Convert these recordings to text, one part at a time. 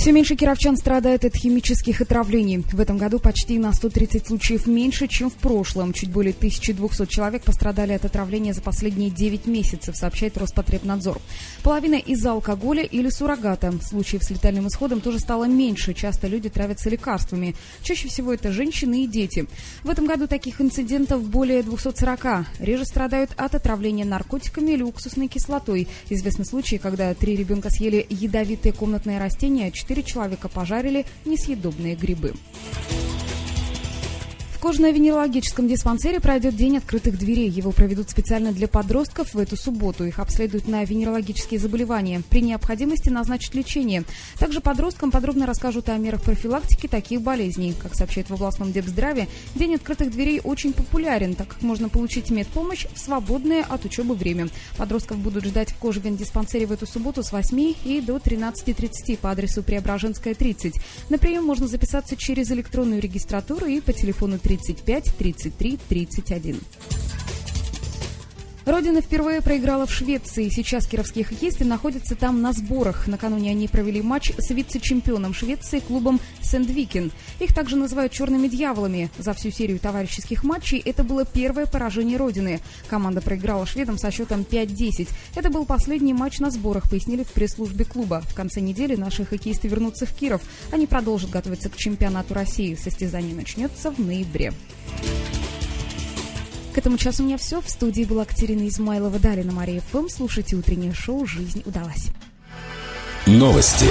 Все меньше кировчан страдает от химических отравлений. В этом году почти на 130 случаев меньше, чем в прошлом. Чуть более 1200 человек пострадали от отравления за последние 9 месяцев, сообщает Роспотребнадзор. Половина из-за алкоголя или суррогата. Случаев с летальным исходом тоже стало меньше. Часто люди травятся лекарствами. Чаще всего это женщины и дети. В этом году таких инцидентов более 240. Реже страдают от отравления наркотиками или уксусной кислотой. Известны случаи, когда три ребенка съели ядовитые комнатные растения, четыре человека пожарили несъедобные грибы. Кожно-венерологическом диспансере пройдет день открытых дверей. Его проведут специально для подростков в эту субботу. Их обследуют на венерологические заболевания. При необходимости назначат лечение. Также подросткам подробно расскажут о мерах профилактики таких болезней. Как сообщает в областном Депздраве, день открытых дверей очень популярен, так как можно получить медпомощь в свободное от учебы время. Подростков будут ждать в кожевен-диспансере в эту субботу с 8 и до 13.30 по адресу Преображенская, 30. На прием можно записаться через электронную регистратуру и по телефону 35 33 31. Родина впервые проиграла в Швеции. Сейчас кировские хоккеисты находятся там на сборах. Накануне они провели матч с вице-чемпионом Швеции клубом Сендвикен. Их также называют «черными дьяволами». За всю серию товарищеских матчей это было первое поражение Родины. Команда проиграла шведам со счетом 5-10. Это был последний матч на сборах, пояснили в пресс-службе клуба. В конце недели наши хоккеисты вернутся в Киров. Они продолжат готовиться к чемпионату России. Состязание начнется в ноябре. К этому часу у меня все. В студии была Катерина Измайлова. Далее на Мария ФМ. Слушайте утреннее шоу «Жизнь удалась». Новости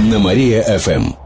на Мария-ФМ.